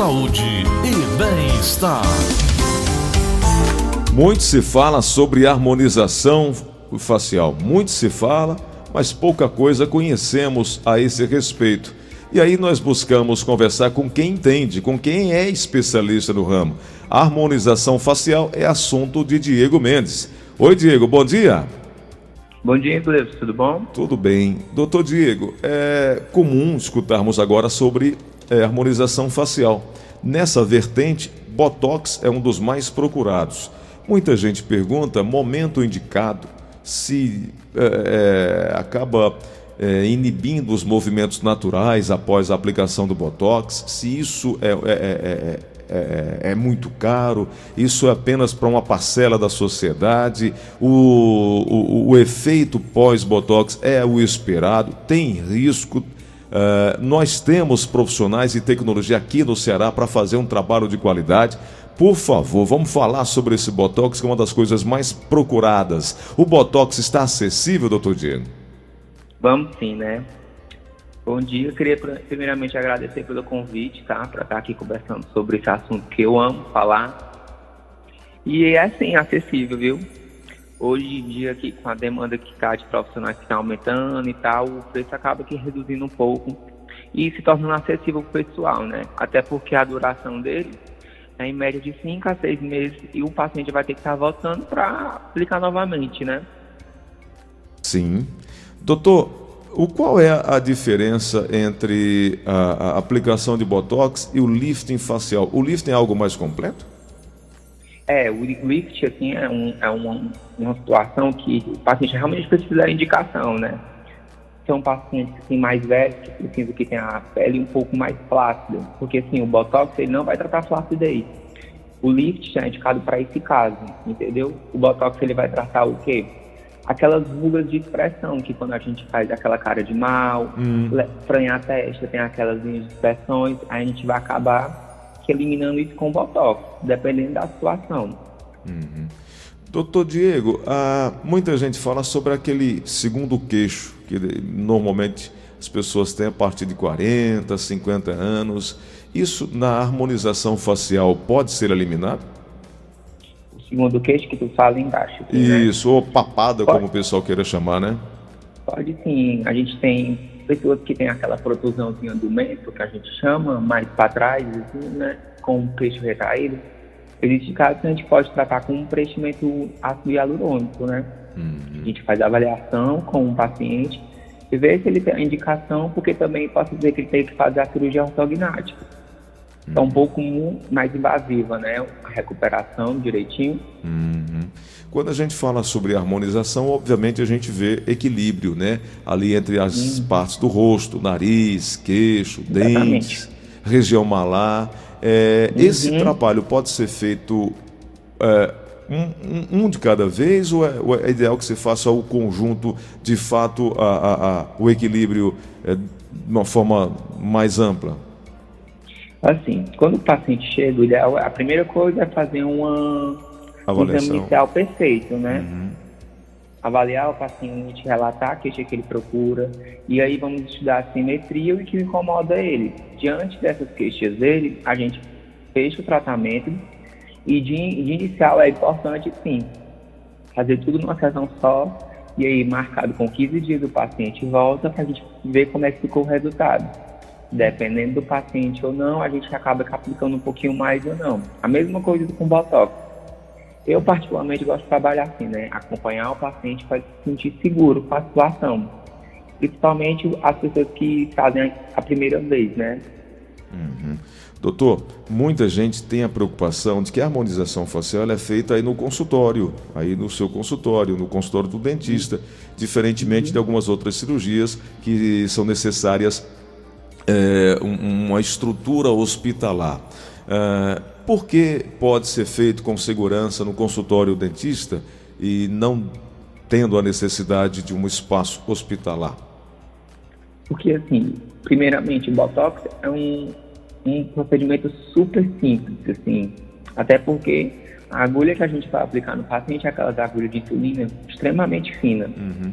saúde e bem-estar. Muito se fala sobre harmonização facial. Muito se fala, mas pouca coisa conhecemos a esse respeito. E aí nós buscamos conversar com quem entende, com quem é especialista no ramo. A harmonização facial é assunto de Diego Mendes. Oi, Diego, bom dia. Bom dia, Cleves, tudo bom? Tudo bem. Doutor Diego, é comum escutarmos agora sobre é, harmonização facial. Nessa vertente, Botox é um dos mais procurados. Muita gente pergunta momento indicado, se é, é, acaba é, inibindo os movimentos naturais após a aplicação do Botox, se isso é, é, é, é muito caro, isso é apenas para uma parcela da sociedade, o, o, o efeito pós-Botox é o esperado, tem risco. Uh, nós temos profissionais e tecnologia aqui no Ceará para fazer um trabalho de qualidade. Por favor, vamos falar sobre esse Botox, que é uma das coisas mais procuradas. O Botox está acessível, doutor Diego? Vamos sim, né? Bom dia, eu queria primeiramente agradecer pelo convite, tá? Para estar aqui conversando sobre esse assunto que eu amo falar. E é assim, acessível, viu? Hoje em dia, aqui, com a demanda que está de profissionais que está aumentando e tal, o preço acaba aqui reduzindo um pouco e se tornando acessível para o pessoal, né? Até porque a duração dele é em média de 5 a 6 meses e o paciente vai ter que estar tá voltando para aplicar novamente, né? Sim. Doutor, o qual é a diferença entre a, a, aplicação de Botox e o lifting facial? O lifting é algo mais completo? É, o lifting assim, é, um, é uma, uma situação que o paciente realmente precisa da indicação, né? São pacientes assim, mais velhos que precisam que tenha a pele um pouco mais flácida, porque assim, o Botox ele não vai tratar flacidez. O lift é indicado para esse caso, entendeu? O Botox ele vai tratar o quê? aquelas rugas de expressão, que quando a gente faz aquela cara de mal, hum. franhar a testa, tem aquelas linhas de expressões, aí a gente vai acabar eliminando isso com botox, dependendo da situação. Uhum. Doutor Diego, ah, muita gente fala sobre aquele segundo queixo, que normalmente as pessoas têm a partir de 40, 50 anos. Isso na harmonização facial pode ser eliminado? segundo queixo que tu fala embaixo. Aqui, né? Isso, né? ou papada, Pode. como o pessoal queira chamar, né? Pode sim. A gente tem pessoas que têm aquela protusãozinha do mento, que a gente chama, mais para trás, assim, né? Com o queixo retraído. Existe casos que a gente pode tratar com um preenchimento ácido hialurônico, né? Uhum. A gente faz a avaliação com o paciente e vê se ele tem a indicação, porque também posso dizer que ele tem que fazer a cirurgia ortognática é um pouco mais invasiva, né? A recuperação direitinho. Uhum. Quando a gente fala sobre harmonização, obviamente a gente vê equilíbrio, né? Ali entre as uhum. partes do rosto, nariz, queixo, Exatamente. dentes, região malar. É, uhum. Esse trabalho pode ser feito é, um, um, de cada vez ou é, ou é, ideal que você faça o conjunto, de fato, a, a, a, o equilíbrio é, de uma forma mais ampla? Assim, quando o paciente chega, o ideal, a primeira coisa é fazer uma Avaliação. exame inicial perfeito, né? Uhum. Avaliar o paciente, relatar a queixa que ele procura, e aí vamos estudar a simetria e o que incomoda ele. Diante dessas queixas dele, a gente fecha o tratamento e de, de inicial é importante sim fazer tudo numa sessão só e aí marcado com 15 dias o paciente volta para a gente ver como é que ficou o resultado. Dependendo do paciente ou não, a gente acaba aplicando um pouquinho mais ou não. A mesma coisa com Botox. Eu, particularmente, gosto de trabalhar assim, né? Acompanhar o paciente para se sentir seguro com a situação. Principalmente as pessoas que fazem a primeira vez, né? Uhum. Doutor, muita gente tem a preocupação de que a harmonização facial é feita aí no consultório, aí no seu consultório, no consultório do dentista, diferentemente de algumas outras cirurgias que são necessárias é, uma estrutura hospitalar. É, por que pode ser feito com segurança no consultório dentista e não tendo a necessidade de um espaço hospitalar? Porque, assim, primeiramente, o Botox é um, um procedimento super simples, assim, até porque a agulha que a gente vai aplicar no paciente é aquelas agulhas de insulina extremamente fina. Uhum.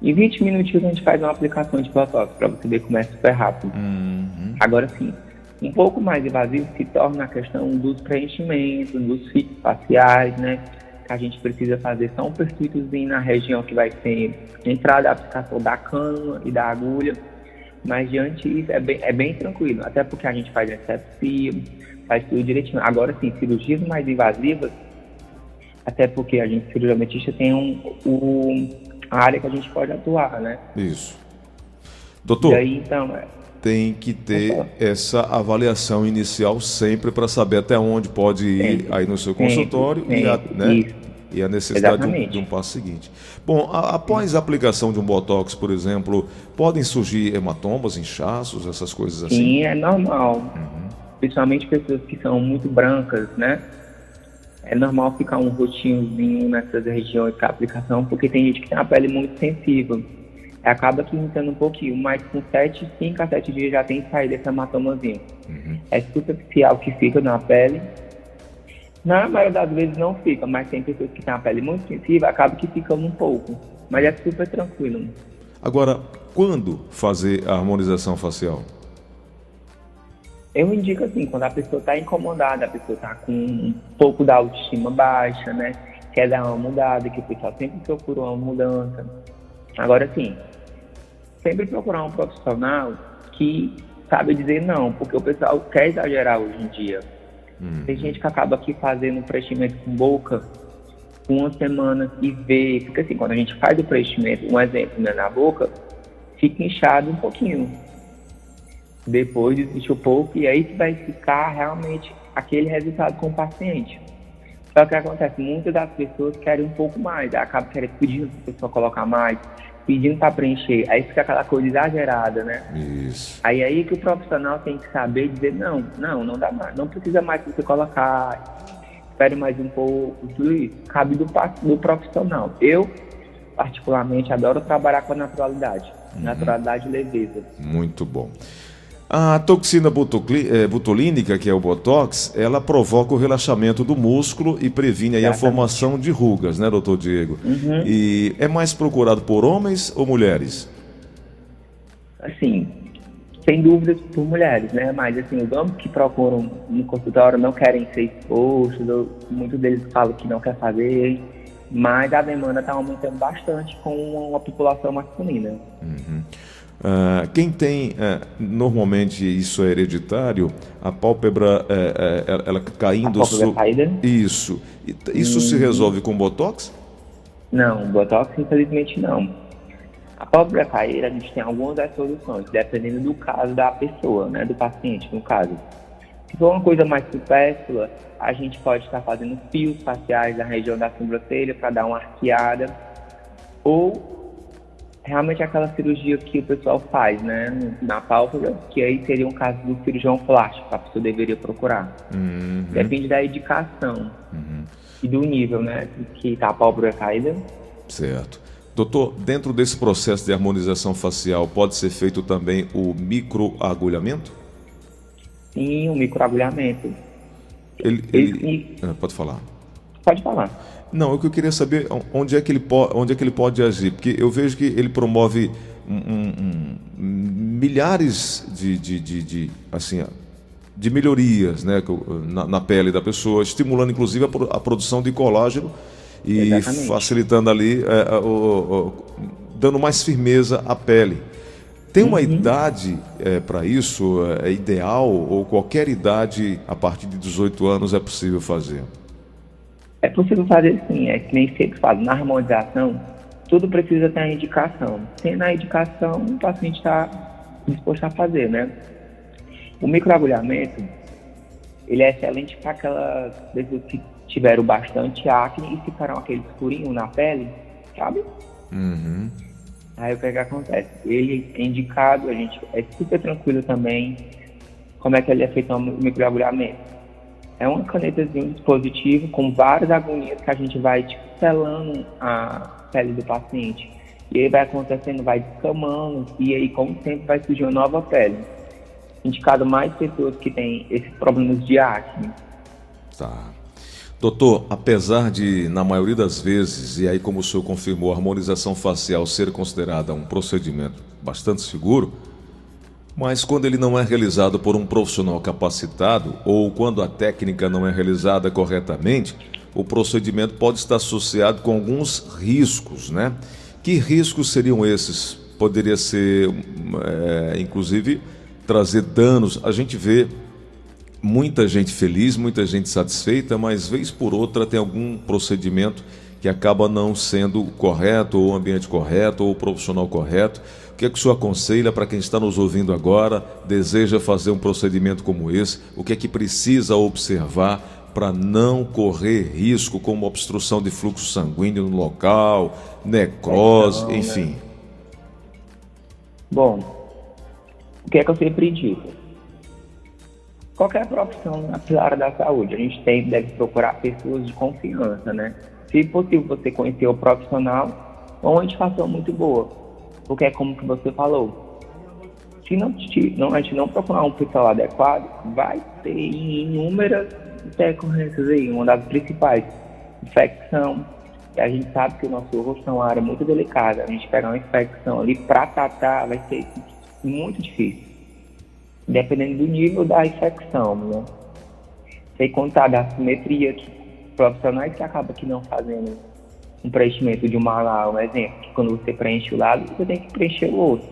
Em 20 minutinhos a gente faz uma aplicação de Botox para você ver como é super rápido. Uhum. Agora sim, Um pouco mais invasivo se torna a questão dos preenchimentos, dos fitos faciais, né? Que a gente precisa fazer só um perfilitozinho na região que vai ser entrada da aplicação da cânula e da agulha. Mas diante disso é bem, é bem tranquilo, até porque a gente faz anestesia, faz tudo direitinho. Agora sim, cirurgias mais invasivas, até porque a gente cirurgiamente tem um, um, a área que a gente pode atuar, né? Isso. Doutor, aí, então, é... tem que ter essa avaliação inicial sempre para saber até onde pode ir sempre, aí no seu consultório sempre, e, a, né, e, a, necessidade de um, de um, passo seguinte. Bom, a, após a aplicação de um Botox, por exemplo, podem surgir hematomas, inchaços, essas coisas assim? Sim, é normal. Uhum. Principalmente pessoas que são muito brancas, né? É normal ficar um roxinhozinho nessas regiões com a aplicação, porque tem gente que tem a pele muito sensível acaba que irritando um pouquinho, mas com 7, 5 a 7 dias já tem saído esse hematomazinho. Uhum. É superficial que fica na pele. Na maioria das vezes não fica, mas tem pessoas que têm a pele muito sensível, acaba que fica um pouco. Mas é super tranquilo. Agora, quando fazer a harmonização facial? Eu indico assim, quando a pessoa está incomodada, a pessoa está com um pouco da autoestima baixa, né? Quer dar uma mudada, que o pessoal sempre procura uma mudança. Agora sim, sempre procurar um profissional que sabe dizer não, porque o pessoal quer exagerar hoje em dia. Uhum. Tem gente que acaba aqui fazendo preenchimento com boca uma semana e vê, porque assim, quando a gente faz o preenchimento, um exemplo, né, na boca, fica inchado um pouquinho. Depois um pouco e aí que vai ficar realmente aquele resultado com o paciente. Só que acontece, muitas das pessoas querem um pouco mais, acaba querendo pedir para a pessoa colocar mais, pedindo para preencher, aí fica aquela coisa exagerada, né? Isso. Aí aí que o profissional tem que saber dizer, não, não, não dá mais, não precisa mais você colocar, espere mais um pouco, tudo isso. Cabe do, do profissional. Eu, particularmente, adoro trabalhar com a naturalidade. Uhum. Naturalidade e leveza. Muito bom. A toxina eh, botulínica, que é o Botox, ela provoca o relaxamento do músculo e previne a formação de rugas, né, doutor Diego? Uhum. E é mais procurado por homens ou mulheres? Assim, sem dúvidas por mulheres, né? Mas assim, os homens que procuram no consultório não querem ser expostos, muitos deles falam que não quer fazer, mas a demanda está aumentando bastante com a população masculina. Uhum. Uh, quem tem, uh, normalmente isso é hereditário, a pálpebra, uh, ela caindo... A pálpebra caída? Isso. Isso hum. se resolve com Botox? Não, Botox infelizmente não. A pálpebra caída, a gente tem algumas das soluções, dependendo do caso da pessoa, né, do paciente, no caso. Se for uma coisa mais supérflua, a gente pode estar fazendo fios faciais na região da sobrancelha para dar uma arqueada, ou realmente aquela cirurgia que o pessoal faz, né, na pálpebra, que aí seria um caso do cirurgião plástico, a pessoa deveria procurar. Uhum. Depende da indicação uhum. e do nível, né, que tá a pálpebra caída. Certo. Doutor, dentro desse processo de harmonização facial, pode ser feito também o microagulhamento? Sim, o microagulhamento. Ele, ele... ele... Ah, pode falar. Pode falar. Não, o que eu queria saber onde é que ele, pode, onde é que ele pode agir, porque eu vejo que ele promove um, um, um, milhares de, de, de, de, assim, de melhorias né, na, na, pele da pessoa, estimulando inclusive a, a produção de colágeno e Exatamente. facilitando ali, é, o, o, dando mais firmeza à pele. Tem uma uhum. idade é, para isso? É ideal? Ou qualquer idade, a partir de 18 anos, é possível fazer? É possível fazer sim, é que nem sempre falo, na harmonização, tudo precisa ter a indicação. Sem a indicação, o paciente está disposto a fazer, né? O microagulhamento, ele é excelente para aquelas pessoas que tiveram bastante acne e ficaram aquele escurinho na pele, sabe? Uhum. Aí o que, é que acontece? Ele é indicado, a gente é super tranquilo também. Como é que ele é feito o microagulhamento? É uma canetazinha, um dispositivo com várias agonias que a gente vai tipo, selando a pele do paciente. E aí vai acontecendo, vai descamando, e aí com o tempo vai surgir uma nova pele. Indicado mais pessoas que têm esses problemas de acne. Tá. Doutor, apesar de, na maioria das vezes, e aí como o senhor confirmou, a harmonização facial ser considerada um procedimento bastante seguro, Mas quando ele não é realizado por um profissional capacitado ou quando a técnica não é realizada corretamente, o procedimento pode estar associado com alguns riscos, né? Que riscos seriam esses? Poderia ser, é, inclusive, trazer danos. A gente vê muita gente feliz, muita gente satisfeita, mas vez por outra tem algum procedimento que acaba não sendo correto, ou o ambiente correto, ou o profissional correto. O que é que o senhor aconselha para quem está nos ouvindo agora, deseja fazer um procedimento como esse? O que é que precisa observar para não correr risco, como obstrução de fluxo sanguíneo no local, necrose, então, enfim? Né? Bom, o que é que eu sempre digo? Qualquer profissão na área da saúde, a gente tem, deve procurar pessoas de confiança, né? Se possível, você conhecer o profissional, é uma indicação muito boa. Porque é como que você falou. Se não, não, a gente não procurar um profissional adequado, vai ter inúmeras decorrências aí. Uma das principais, infecção. E a gente sabe que o nosso rosto é uma área muito delicada. A gente pegar uma infecção ali para tratar vai ser muito difícil. Dependendo do nível da infecção, né? Sem contar da simetria que profissionais que acabam que não fazendo um preenchimento de uma ala, um exemplo, que quando você preenche o lado, você tem que preencher o osso.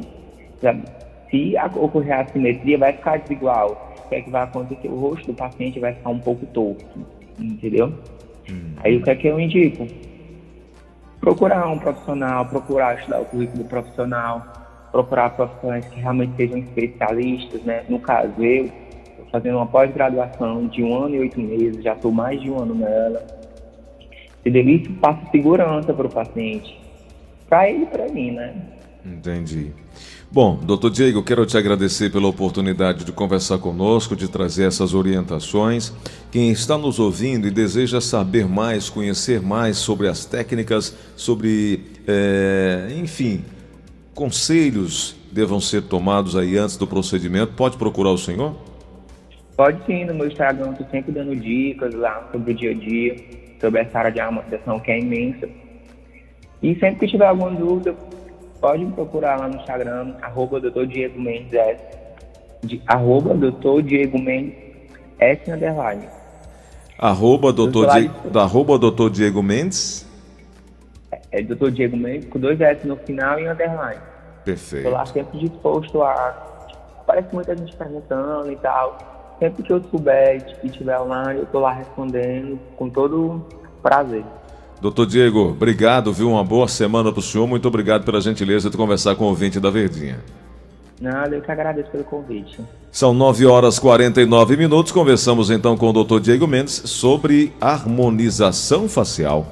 Sabe? Se ocorrer a assimetria, vai ficar desigual. O que é que vai acontecer? O rosto do paciente vai ficar um pouco torto, entendeu? Hum. Aí o que é que eu indico? Procurar um profissional, procurar estudar o currículo profissional, procurar profissionais que realmente sejam especialistas, né? No caso, eu fazendo uma pós-graduação de um ano e oito meses, já estou mais de um ano nela. E isso passa segurança para o paciente, para ele e para mim, né? Entendi. Bom, doutor Diego, quero te agradecer pela oportunidade de conversar conosco, de trazer essas orientações. Quem está nos ouvindo e deseja saber mais, conhecer mais sobre as técnicas, sobre, é, enfim, conselhos devam ser tomados aí antes do procedimento, pode procurar o senhor? Pode sim, no meu Instagram estou sempre dando dicas lá sobre o dia a dia, sobre essa área de harmonização que é imensa. E sempre que tiver alguma dúvida, pode me procurar lá no Instagram, arroba doutor Diego Mendes S, de, arroba doutor Diego Mendes S underline. Arroba doutor, Di, arroba doutor Diego Mendes? É, é doutor Diego Mendes com dois S no final e underline. Perfeito. Estou lá sempre disposto a... Parece muita gente perguntando e tal sempre que eu souber e tiver online, eu estou lá respondendo com todo prazer. Doutor Diego, obrigado, viu? Uma boa semana para o senhor. Muito obrigado pela gentileza de conversar com o ouvinte da Verdinha. Nada, eu que agradeço pelo convite. São 9 horas e 49 minutos. Conversamos então com o doutor Diego Mendes sobre harmonização facial.